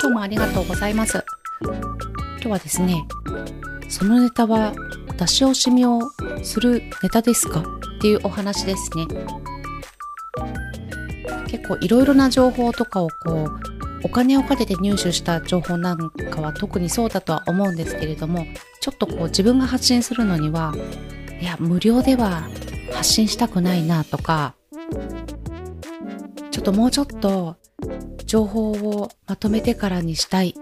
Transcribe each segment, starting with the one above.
今日もありがとうございます。今日はですね、そのネタは出し惜しみをするネタですかっていうお話ですね。結構いろいろな情報とかをこうお金をかけて入手した情報なんかは特にそうだとは思うんですけれどもちょっとこう自分が発信するのにはいや無料では発信したくないなとかちょっともうちょっと情報をまとめてからにしたい。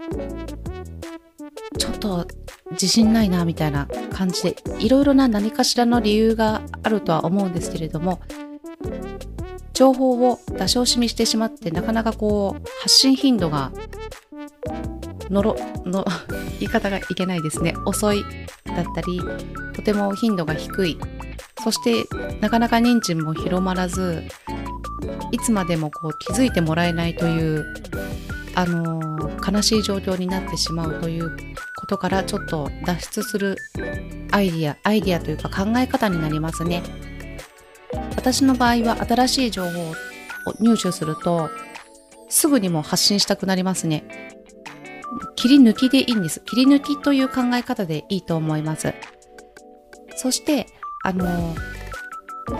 ちょっと自信ないなみたいな感じでいろいろな何かしらの理由があるとは思うんですけれども情報を出し惜しみしてしまってなかなかこう発信頻度がのろ の言い方がいけないですね。遅いだったりとても頻度が低い。そしてなかなか認知も広まらずいつまでもこう気づいてもらえないというあのー、悲しい状況になってしまうということからちょっと脱出するアイディアアイディアというか考え方になりますね。私の場合は新しい情報を入手するとすぐにも発信したくなりますね。切り抜きでいいんです。切り抜きという考え方でいいと思います。そしてあの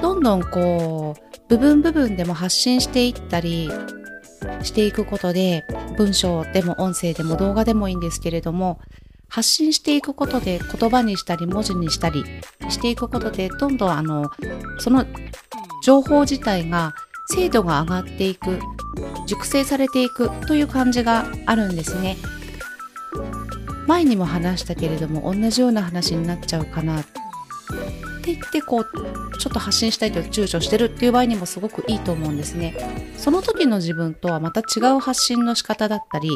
どんどんこう部分部分でも発信していったりしていくことで文章でも音声でも動画でもいいんですけれども発信していくことで言葉にしたり文字にしたりしていくことでどんどんあのその情報自体が精度が上がっていく熟成されていくという感じがあるんですね。前にも話したけれども同じような話になっちゃうかなって言ってこうちょっと発信したいと躊躇してるっていう場合にもすごくいいと思うんですね。その時の自分とはまた違う発信の仕方だったり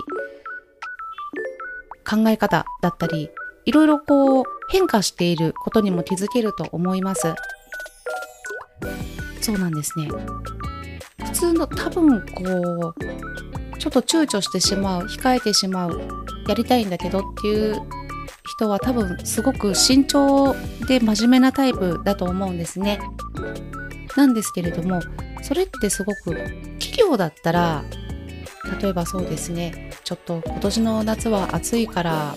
考え方だったりいろいろこう変化していることにも気づけると思います。そうなんですね。普通の多分こうちょっと躊躇してしまう控えてしまうやりたいんだけどっていう人は多分すごく慎重で真面目なタイプだと思うんですね。なんですけれどもそれってすごく企業だったら例えばそうですねちょっと今年の夏は暑いから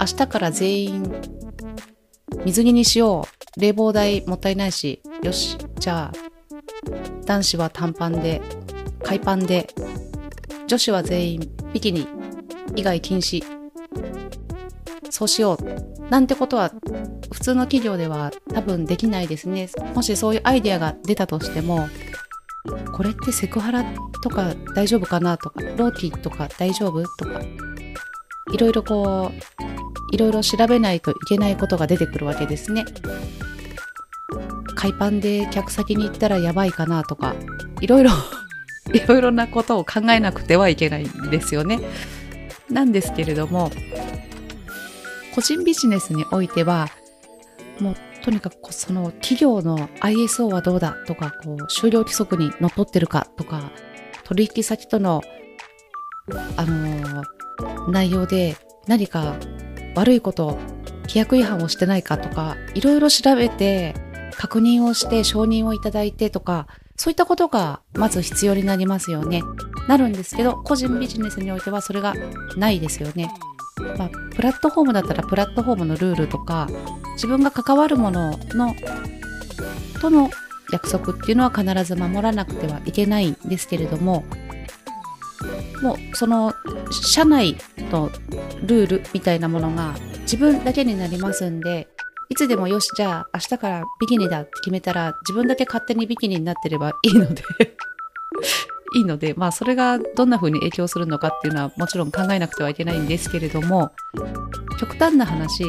明日から全員水着にしよう冷房代もったいないしよしじゃあ男子は短パンで海パンで女子は全員ビキニ以外禁止そうしよう。なんてことは普通の企業では多分できないですね。もしそういうアイデアが出たとしてもこれってセクハラとか大丈夫かなとかローティーとか大丈夫？とかいろいろこういろいろ調べないといけないことが出てくるわけですね。海パンで客先に行ったらやばいかなとかいろいろ いろいろなことを考えなくてはいけないんですよね。なんですけれども個人ビジネスにおいてはもうとにかくその企業の ISO はどうだとかこう終了規則にのっとってるかとか取引先とのあのー、内容で何か悪いこと規約違反をしてないかとかいろいろ調べて確認をして承認をいただいてとかそういったことがまず必要になりますよね。なるんですけど個人ビジネスにおいてはそれがないですよね。まあ、プラットフォームだったらプラットフォームのルールとか自分が関わるもののとの約束っていうのは必ず守らなくてはいけないんですけれどももうその社内のルールみたいなものが自分だけになりますんでいつでもよしじゃあ明日からビキニだって決めたら自分だけ勝手にビキニになってればいいので。いいので、まあ、それがどんな風に影響するのかっていうのはもちろん考えなくてはいけないんですけれども極端な話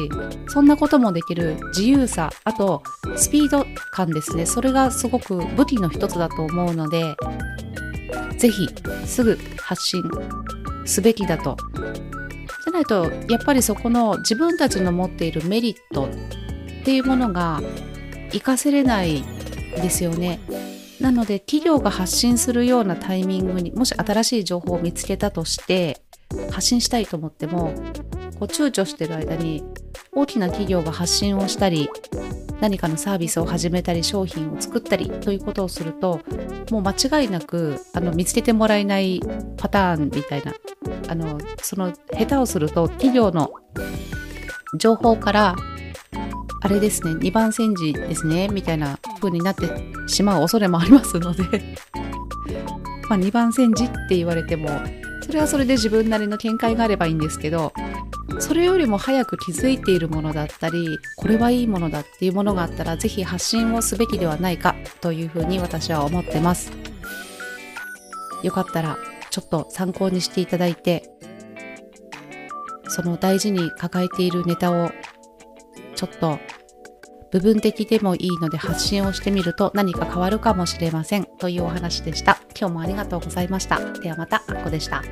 そんなこともできる自由さあとスピード感ですねそれがすごく武器の一つだと思うので是非すぐ発信すべきだとじゃないとやっぱりそこの自分たちの持っているメリットっていうものが活かせれないですよね。なので企業が発信するようなタイミングにもし新しい情報を見つけたとして発信したいと思ってもこう躊躇してる間に大きな企業が発信をしたり何かのサービスを始めたり商品を作ったりということをするともう間違いなくあの見つけてもらえないパターンみたいなあのその下手をすると企業の情報からあれですね2番煎じですねみたいな風になってしまう恐れもありますので。まあ2番煎じって言われてもそれはそれで自分なりの見解があればいいんですけどそれよりも早く気づいているものだったりこれはいいものだっていうものがあったらぜひ発信をすべきではないかというふうに私は思ってます。よかったらちょっと参考にしていただいてその大事に抱えているネタをちょっと部分的でもいいので発信をしてみると何か変わるかもしれませんというお話でした。今日もありがとうございました。ではまたあっこでした。